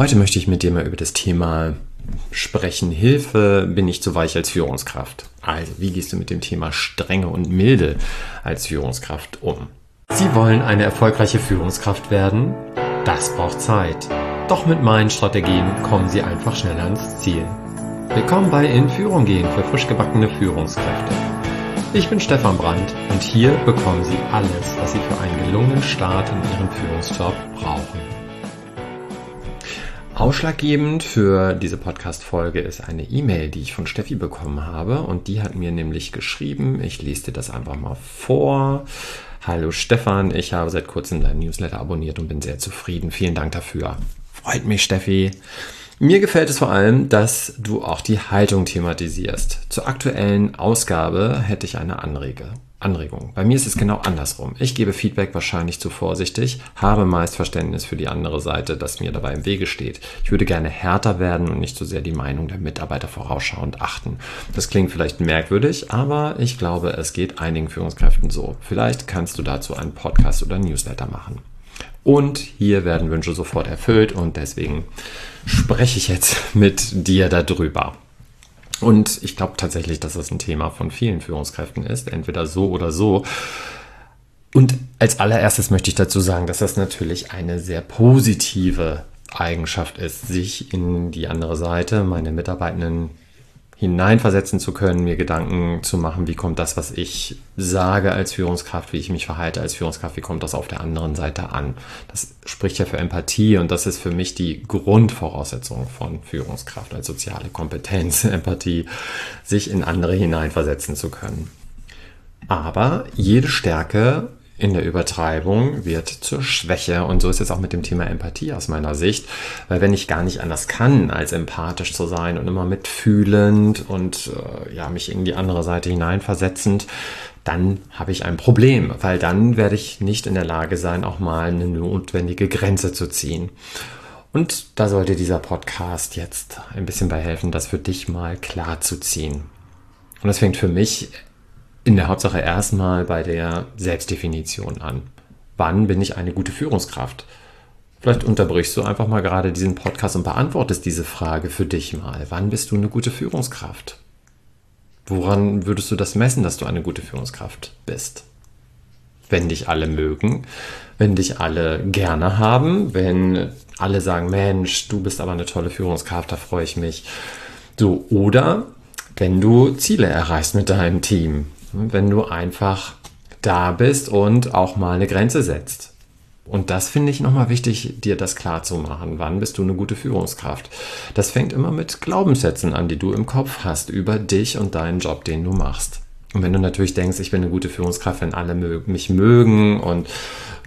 Heute möchte ich mit dir mal über das Thema sprechen. Hilfe, bin ich zu weich als Führungskraft? Also, wie gehst du mit dem Thema Strenge und Milde als Führungskraft um? Sie wollen eine erfolgreiche Führungskraft werden? Das braucht Zeit. Doch mit meinen Strategien kommen Sie einfach schneller ans Ziel. Willkommen bei In Führung gehen für frisch gebackene Führungskräfte. Ich bin Stefan Brandt und hier bekommen Sie alles, was Sie für einen gelungenen Start in Ihrem Führungsjob brauchen. Ausschlaggebend für diese Podcast-Folge ist eine E-Mail, die ich von Steffi bekommen habe. Und die hat mir nämlich geschrieben, ich lese dir das einfach mal vor. Hallo Stefan, ich habe seit kurzem dein Newsletter abonniert und bin sehr zufrieden. Vielen Dank dafür. Freut mich, Steffi. Mir gefällt es vor allem, dass du auch die Haltung thematisierst. Zur aktuellen Ausgabe hätte ich eine Anrege. Anregung. Bei mir ist es genau andersrum. Ich gebe Feedback wahrscheinlich zu vorsichtig, habe meist Verständnis für die andere Seite, das mir dabei im Wege steht. Ich würde gerne härter werden und nicht so sehr die Meinung der Mitarbeiter vorausschauend achten. Das klingt vielleicht merkwürdig, aber ich glaube, es geht einigen Führungskräften so. Vielleicht kannst du dazu einen Podcast oder Newsletter machen. Und hier werden Wünsche sofort erfüllt und deswegen spreche ich jetzt mit dir darüber. Und ich glaube tatsächlich, dass das ein Thema von vielen Führungskräften ist, entweder so oder so. Und als allererstes möchte ich dazu sagen, dass das natürlich eine sehr positive Eigenschaft ist, sich in die andere Seite, meine Mitarbeitenden hineinversetzen zu können, mir Gedanken zu machen, wie kommt das, was ich sage als Führungskraft, wie ich mich verhalte als Führungskraft, wie kommt das auf der anderen Seite an. Das spricht ja für Empathie und das ist für mich die Grundvoraussetzung von Führungskraft als soziale Kompetenz, Empathie, sich in andere hineinversetzen zu können. Aber jede Stärke in der Übertreibung wird zur Schwäche. Und so ist es auch mit dem Thema Empathie aus meiner Sicht. Weil wenn ich gar nicht anders kann, als empathisch zu sein und immer mitfühlend und äh, ja, mich in die andere Seite hineinversetzend, dann habe ich ein Problem, weil dann werde ich nicht in der Lage sein, auch mal eine notwendige Grenze zu ziehen. Und da sollte dieser Podcast jetzt ein bisschen bei helfen, das für dich mal klar zu ziehen. Und das fängt für mich in der Hauptsache erstmal bei der Selbstdefinition an. Wann bin ich eine gute Führungskraft? Vielleicht unterbrichst du einfach mal gerade diesen Podcast und beantwortest diese Frage für dich mal. Wann bist du eine gute Führungskraft? Woran würdest du das messen, dass du eine gute Führungskraft bist? Wenn dich alle mögen, wenn dich alle gerne haben, wenn alle sagen, Mensch, du bist aber eine tolle Führungskraft, da freue ich mich. So, oder wenn du Ziele erreichst mit deinem Team, wenn du einfach da bist und auch mal eine Grenze setzt. Und das finde ich nochmal wichtig, dir das klar zu machen. Wann bist du eine gute Führungskraft? Das fängt immer mit Glaubenssätzen an, die du im Kopf hast über dich und deinen Job, den du machst. Und wenn du natürlich denkst, ich bin eine gute Führungskraft, wenn alle mich mögen und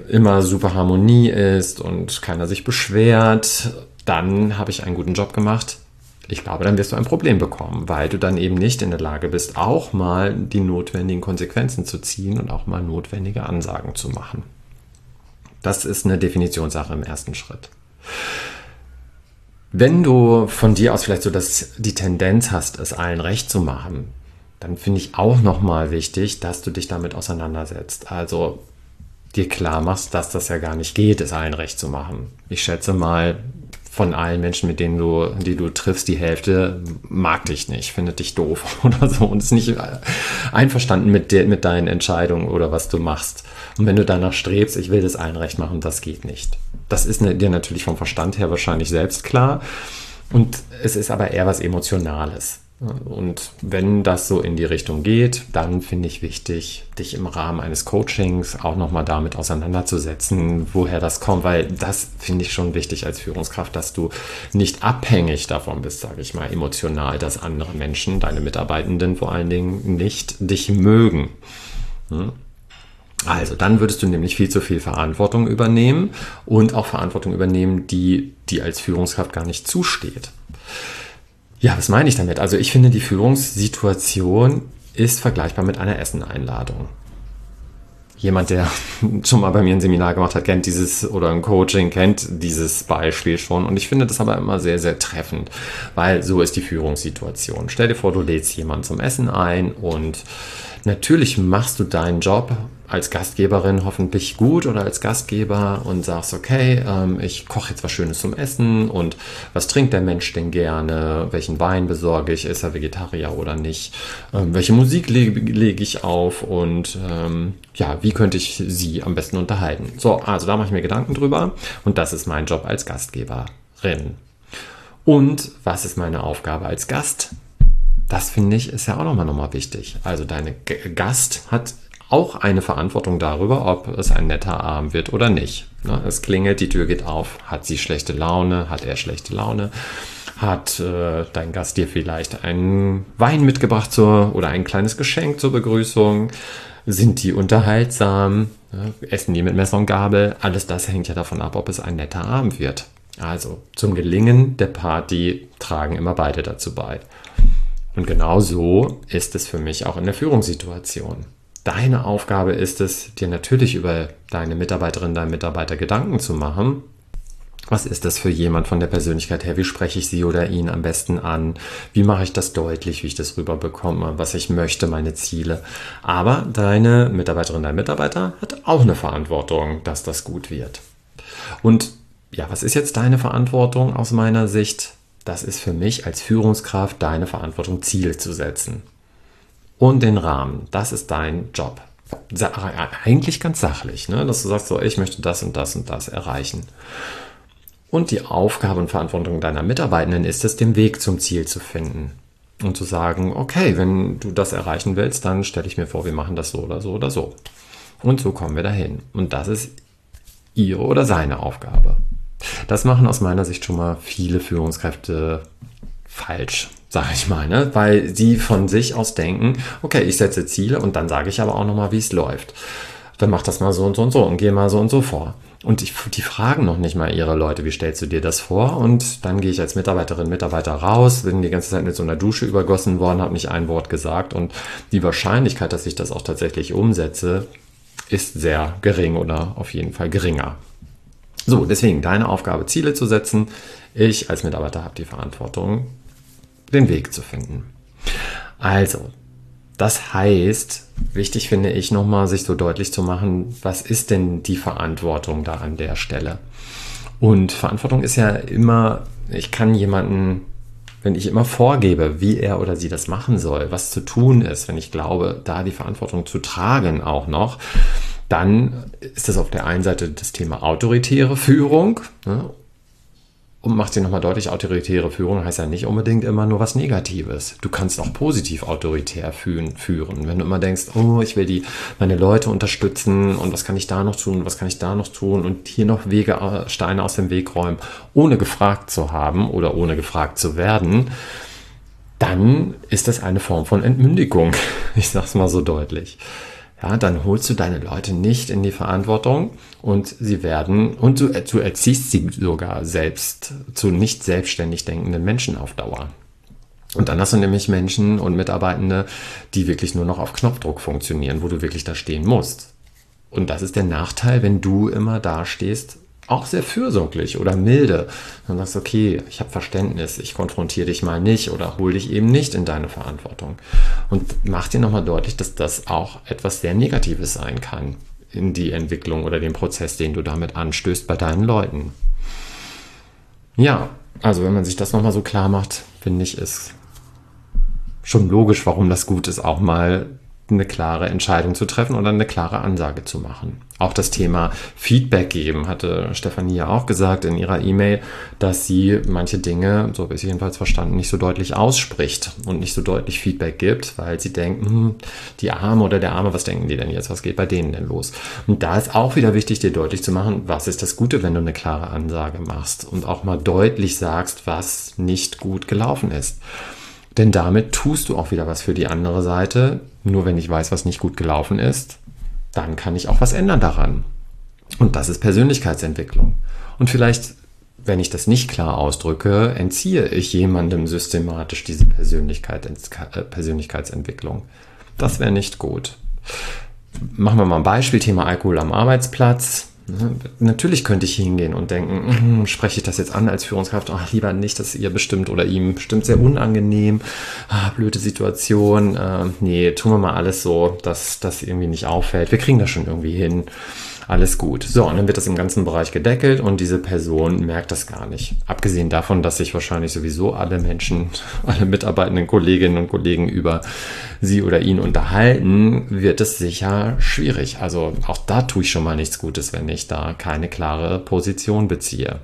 immer super Harmonie ist und keiner sich beschwert, dann habe ich einen guten Job gemacht ich glaube, dann wirst du ein Problem bekommen, weil du dann eben nicht in der Lage bist, auch mal die notwendigen Konsequenzen zu ziehen und auch mal notwendige Ansagen zu machen. Das ist eine Definitionssache im ersten Schritt. Wenn du von dir aus vielleicht so das, die Tendenz hast, es allen recht zu machen, dann finde ich auch nochmal wichtig, dass du dich damit auseinandersetzt. Also dir klar machst, dass das ja gar nicht geht, es allen recht zu machen. Ich schätze mal, von allen Menschen, mit denen du, die du triffst, die Hälfte mag dich nicht, findet dich doof oder so und ist nicht einverstanden mit, de, mit deinen Entscheidungen oder was du machst. Und wenn du danach strebst, ich will das allen recht machen, das geht nicht. Das ist ne, dir natürlich vom Verstand her wahrscheinlich selbst klar. Und es ist aber eher was Emotionales. Und wenn das so in die Richtung geht, dann finde ich wichtig, dich im Rahmen eines Coachings auch nochmal damit auseinanderzusetzen, woher das kommt, weil das finde ich schon wichtig als Führungskraft, dass du nicht abhängig davon bist, sage ich mal, emotional, dass andere Menschen, deine Mitarbeitenden vor allen Dingen, nicht dich mögen. Hm? Also, dann würdest du nämlich viel zu viel Verantwortung übernehmen und auch Verantwortung übernehmen, die dir als Führungskraft gar nicht zusteht. Ja, was meine ich damit? Also ich finde, die Führungssituation ist vergleichbar mit einer Esseneinladung. Jemand, der schon mal bei mir ein Seminar gemacht hat, kennt dieses oder ein Coaching kennt dieses Beispiel schon. Und ich finde das aber immer sehr, sehr treffend, weil so ist die Führungssituation. Stell dir vor, du lädst jemanden zum Essen ein und natürlich machst du deinen Job als Gastgeberin hoffentlich gut oder als Gastgeber und sagst, okay, ähm, ich koche jetzt was Schönes zum Essen und was trinkt der Mensch denn gerne? Welchen Wein besorge ich? Ist er Vegetarier oder nicht? Ähm, welche Musik lege, lege ich auf und ähm, ja, wie könnte ich sie am besten unterhalten? So, also da mache ich mir Gedanken drüber und das ist mein Job als Gastgeberin. Und was ist meine Aufgabe als Gast? Das finde ich ist ja auch nochmal nochmal wichtig. Also deine Gast hat auch eine Verantwortung darüber, ob es ein netter Abend wird oder nicht. Ne, es klingelt, die Tür geht auf. Hat sie schlechte Laune? Hat er schlechte Laune? Hat äh, dein Gast dir vielleicht einen Wein mitgebracht zur, oder ein kleines Geschenk zur Begrüßung? Sind die unterhaltsam? Ne, essen die mit Messer und Gabel? Alles das hängt ja davon ab, ob es ein netter Abend wird. Also zum Gelingen der Party tragen immer beide dazu bei. Und genau so ist es für mich auch in der Führungssituation. Deine Aufgabe ist es, dir natürlich über deine Mitarbeiterin, deinen Mitarbeiter Gedanken zu machen. Was ist das für jemand von der Persönlichkeit her? Wie spreche ich sie oder ihn am besten an? Wie mache ich das deutlich, wie ich das rüberbekomme, was ich möchte, meine Ziele? Aber deine Mitarbeiterin, dein Mitarbeiter hat auch eine Verantwortung, dass das gut wird. Und ja, was ist jetzt deine Verantwortung aus meiner Sicht? Das ist für mich als Führungskraft deine Verantwortung, Ziele zu setzen und den Rahmen. Das ist dein Job. Eigentlich ganz sachlich, ne? dass du sagst, so, ich möchte das und das und das erreichen. Und die Aufgabe und Verantwortung deiner Mitarbeitenden ist es, den Weg zum Ziel zu finden. Und zu sagen, okay, wenn du das erreichen willst, dann stelle ich mir vor, wir machen das so oder so oder so. Und so kommen wir dahin. Und das ist ihre oder seine Aufgabe. Das machen aus meiner Sicht schon mal viele Führungskräfte falsch sage ich mal, ne? weil sie von sich aus denken, okay, ich setze Ziele und dann sage ich aber auch nochmal, wie es läuft. Dann mach das mal so und so und so und geh mal so und so vor. Und die, die fragen noch nicht mal ihre Leute, wie stellst du dir das vor? Und dann gehe ich als Mitarbeiterin, Mitarbeiter raus, bin die ganze Zeit mit so einer Dusche übergossen worden, habe nicht ein Wort gesagt. Und die Wahrscheinlichkeit, dass ich das auch tatsächlich umsetze, ist sehr gering oder auf jeden Fall geringer. So, deswegen deine Aufgabe, Ziele zu setzen. Ich als Mitarbeiter habe die Verantwortung, den Weg zu finden. Also, das heißt, wichtig finde ich nochmal, sich so deutlich zu machen, was ist denn die Verantwortung da an der Stelle? Und Verantwortung ist ja immer, ich kann jemanden, wenn ich immer vorgebe, wie er oder sie das machen soll, was zu tun ist, wenn ich glaube, da die Verantwortung zu tragen auch noch, dann ist das auf der einen Seite das Thema autoritäre Führung ne, und macht sie nochmal deutlich, autoritäre Führung heißt ja nicht unbedingt immer nur was Negatives. Du kannst auch positiv autoritär führen. Wenn du immer denkst, oh, ich will die, meine Leute unterstützen und was kann ich da noch tun, was kann ich da noch tun und hier noch Wege, äh, Steine aus dem Weg räumen, ohne gefragt zu haben oder ohne gefragt zu werden, dann ist das eine Form von Entmündigung. Ich sag's mal so deutlich ja, dann holst du deine Leute nicht in die Verantwortung und sie werden, und du, du erziehst sie sogar selbst zu nicht selbstständig denkenden Menschen auf Dauer. Und dann hast du nämlich Menschen und Mitarbeitende, die wirklich nur noch auf Knopfdruck funktionieren, wo du wirklich da stehen musst. Und das ist der Nachteil, wenn du immer da stehst auch sehr fürsorglich oder milde. Dann sagst du, okay, ich habe Verständnis, ich konfrontiere dich mal nicht oder hol dich eben nicht in deine Verantwortung. Und mach dir nochmal deutlich, dass das auch etwas sehr Negatives sein kann in die Entwicklung oder den Prozess, den du damit anstößt bei deinen Leuten. Ja, also wenn man sich das nochmal so klar macht, finde ich, ist schon logisch, warum das gut ist, auch mal eine klare Entscheidung zu treffen oder eine klare Ansage zu machen. Auch das Thema Feedback geben, hatte Stefanie ja auch gesagt in ihrer E-Mail, dass sie manche Dinge, so habe ich jedenfalls verstanden, nicht so deutlich ausspricht und nicht so deutlich Feedback gibt, weil sie denken, hm, die Arme oder der Arme, was denken die denn jetzt, was geht bei denen denn los? Und da ist auch wieder wichtig, dir deutlich zu machen, was ist das Gute, wenn du eine klare Ansage machst und auch mal deutlich sagst, was nicht gut gelaufen ist. Denn damit tust du auch wieder was für die andere Seite. Nur wenn ich weiß, was nicht gut gelaufen ist, dann kann ich auch was ändern daran. Und das ist Persönlichkeitsentwicklung. Und vielleicht, wenn ich das nicht klar ausdrücke, entziehe ich jemandem systematisch diese Persönlichkeit, äh, Persönlichkeitsentwicklung. Das wäre nicht gut. Machen wir mal ein Beispiel, Thema Alkohol am Arbeitsplatz. Ne? Natürlich könnte ich hingehen und denken, mh, spreche ich das jetzt an als Führungskraft? Ach, lieber nicht, dass ihr bestimmt oder ihm bestimmt sehr unangenehm. Ah, blöde Situation. Äh, nee, tun wir mal alles so, dass das irgendwie nicht auffällt. Wir kriegen das schon irgendwie hin alles gut. So, und dann wird das im ganzen Bereich gedeckelt und diese Person merkt das gar nicht. Abgesehen davon, dass sich wahrscheinlich sowieso alle Menschen, alle mitarbeitenden Kolleginnen und Kollegen über sie oder ihn unterhalten, wird es sicher schwierig. Also auch da tue ich schon mal nichts Gutes, wenn ich da keine klare Position beziehe.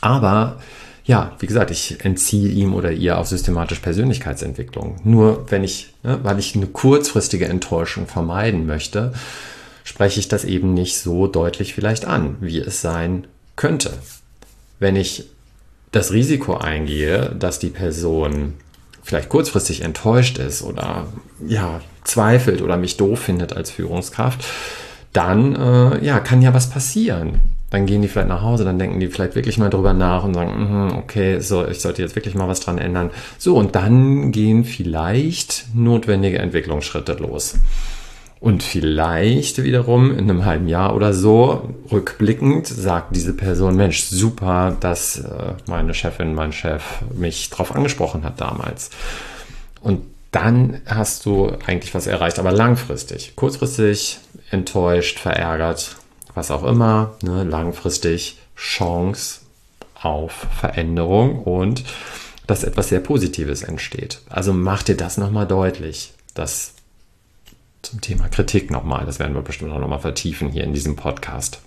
Aber ja, wie gesagt, ich entziehe ihm oder ihr auf systematisch Persönlichkeitsentwicklung. Nur wenn ich, ne, weil ich eine kurzfristige Enttäuschung vermeiden möchte, spreche ich das eben nicht so deutlich vielleicht an, wie es sein könnte. Wenn ich das Risiko eingehe, dass die Person vielleicht kurzfristig enttäuscht ist oder ja, zweifelt oder mich doof findet als Führungskraft, dann äh, ja, kann ja was passieren. Dann gehen die vielleicht nach Hause, dann denken die vielleicht wirklich mal drüber nach und sagen, mm, okay, so, ich sollte jetzt wirklich mal was dran ändern. So, und dann gehen vielleicht notwendige Entwicklungsschritte los. Und vielleicht wiederum in einem halben Jahr oder so, rückblickend, sagt diese Person, Mensch, super, dass äh, meine Chefin, mein Chef mich drauf angesprochen hat damals. Und dann hast du eigentlich was erreicht, aber langfristig. Kurzfristig enttäuscht, verärgert, was auch immer. Ne? Langfristig Chance auf Veränderung und dass etwas sehr Positives entsteht. Also mach dir das nochmal deutlich, dass zum Thema Kritik nochmal. Das werden wir bestimmt auch nochmal vertiefen hier in diesem Podcast.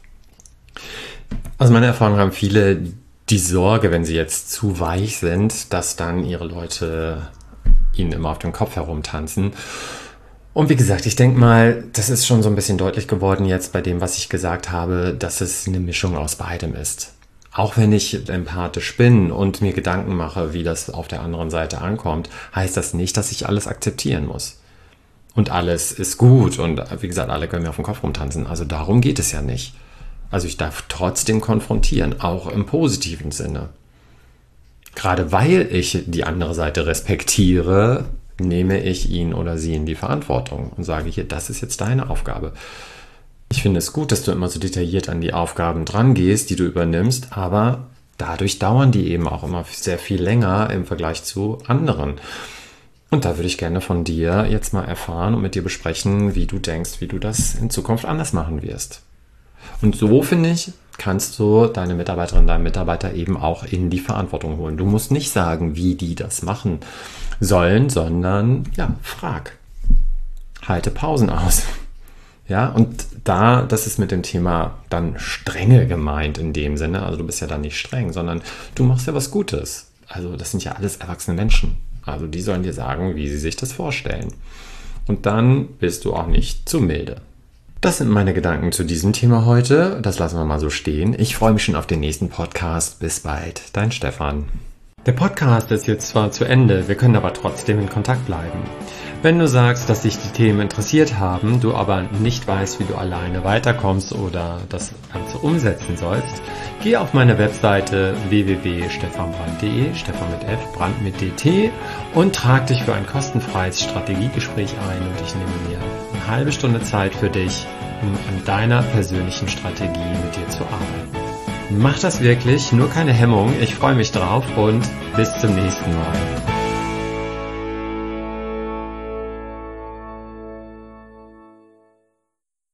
Aus meiner Erfahrung haben viele die Sorge, wenn sie jetzt zu weich sind, dass dann ihre Leute ihnen immer auf dem Kopf herumtanzen. Und wie gesagt, ich denke mal, das ist schon so ein bisschen deutlich geworden jetzt bei dem, was ich gesagt habe, dass es eine Mischung aus beidem ist. Auch wenn ich empathisch bin und mir Gedanken mache, wie das auf der anderen Seite ankommt, heißt das nicht, dass ich alles akzeptieren muss und alles ist gut und wie gesagt, alle können mir auf dem Kopf rumtanzen. Also darum geht es ja nicht. Also ich darf trotzdem konfrontieren, auch im positiven Sinne. Gerade weil ich die andere Seite respektiere, nehme ich ihn oder sie in die Verantwortung und sage hier, das ist jetzt deine Aufgabe. Ich finde es gut, dass du immer so detailliert an die Aufgaben dran gehst, die du übernimmst, aber dadurch dauern die eben auch immer sehr viel länger im Vergleich zu anderen. Und da würde ich gerne von dir jetzt mal erfahren und mit dir besprechen, wie du denkst, wie du das in Zukunft anders machen wirst. Und so finde ich, kannst du deine Mitarbeiterin, deinen Mitarbeiter eben auch in die Verantwortung holen. Du musst nicht sagen, wie die das machen sollen, sondern ja, frag. Halte Pausen aus. Ja, und da, das ist mit dem Thema dann strenge gemeint in dem Sinne. Also du bist ja dann nicht streng, sondern du machst ja was Gutes. Also das sind ja alles erwachsene Menschen. Also die sollen dir sagen, wie sie sich das vorstellen. Und dann bist du auch nicht zu milde. Das sind meine Gedanken zu diesem Thema heute. Das lassen wir mal so stehen. Ich freue mich schon auf den nächsten Podcast. Bis bald, dein Stefan. Der Podcast ist jetzt zwar zu Ende, wir können aber trotzdem in Kontakt bleiben. Wenn du sagst, dass dich die Themen interessiert haben, du aber nicht weißt, wie du alleine weiterkommst oder das Ganze umsetzen sollst, geh auf meine Webseite www.stefanbrand.de, Stefan mit F, Brand mit DT und trag dich für ein kostenfreies Strategiegespräch ein und ich nehme mir eine halbe Stunde Zeit für dich, um an deiner persönlichen Strategie mit dir zu arbeiten. Mach das wirklich, nur keine Hemmung, ich freue mich drauf und bis zum nächsten Mal.